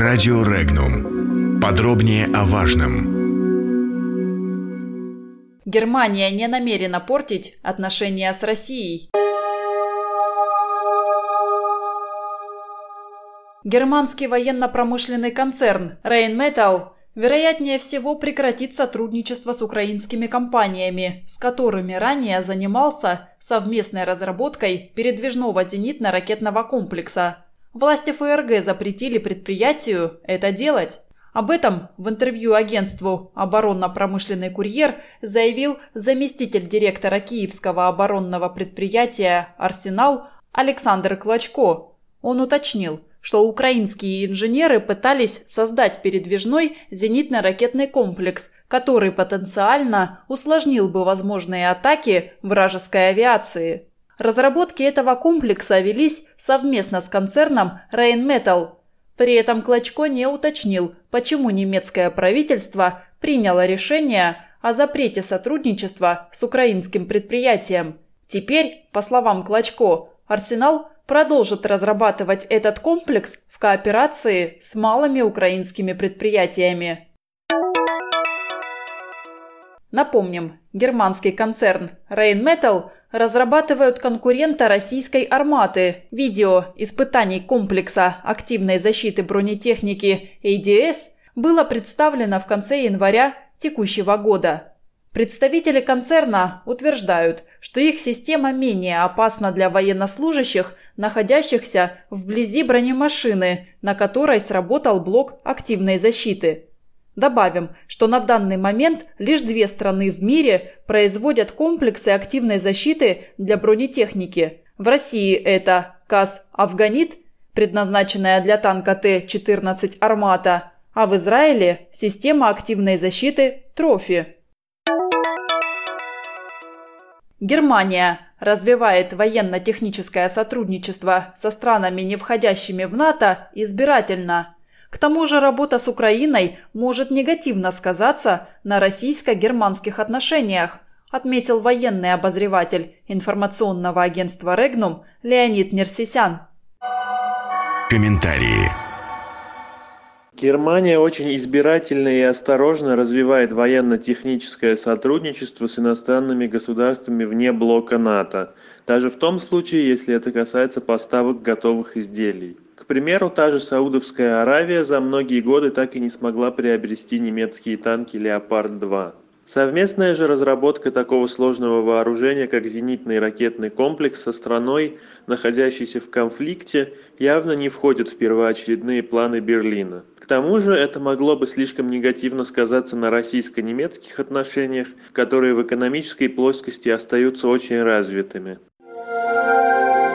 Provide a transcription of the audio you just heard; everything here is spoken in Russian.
Радио Регнум. Подробнее о важном. Германия не намерена портить отношения с Россией. Германский военно-промышленный концерн Rheinmetall вероятнее всего прекратит сотрудничество с украинскими компаниями, с которыми ранее занимался совместной разработкой передвижного зенитно-ракетного комплекса. Власти ФРГ запретили предприятию это делать. Об этом в интервью агентству «Оборонно-промышленный курьер» заявил заместитель директора киевского оборонного предприятия «Арсенал» Александр Клочко. Он уточнил – что украинские инженеры пытались создать передвижной зенитно-ракетный комплекс, который потенциально усложнил бы возможные атаки вражеской авиации. Разработки этого комплекса велись совместно с концерном Rheinmetall. При этом Клочко не уточнил, почему немецкое правительство приняло решение о запрете сотрудничества с украинским предприятием. Теперь, по словам Клочко, Арсенал продолжит разрабатывать этот комплекс в кооперации с малыми украинскими предприятиями. Напомним, германский концерн Rheinmetall разрабатывает конкурента российской «Арматы» видео испытаний комплекса активной защиты бронетехники ADS было представлено в конце января текущего года. Представители концерна утверждают, что их система менее опасна для военнослужащих, находящихся вблизи бронемашины, на которой сработал блок активной защиты. Добавим, что на данный момент лишь две страны в мире производят комплексы активной защиты для бронетехники. В России это КАЗ «Афганит», предназначенная для танка Т-14 «Армата», а в Израиле система активной защиты «Трофи». Германия развивает военно-техническое сотрудничество со странами, не входящими в НАТО, избирательно. К тому же работа с Украиной может негативно сказаться на российско-германских отношениях, отметил военный обозреватель информационного агентства «Регнум» Леонид Нерсисян. Комментарии. Германия очень избирательно и осторожно развивает военно-техническое сотрудничество с иностранными государствами вне блока НАТО, даже в том случае, если это касается поставок готовых изделий. К примеру, та же Саудовская Аравия за многие годы так и не смогла приобрести немецкие танки «Леопард-2». Совместная же разработка такого сложного вооружения, как зенитный ракетный комплекс со страной, находящейся в конфликте, явно не входит в первоочередные планы Берлина. К тому же это могло бы слишком негативно сказаться на российско-немецких отношениях, которые в экономической плоскости остаются очень развитыми.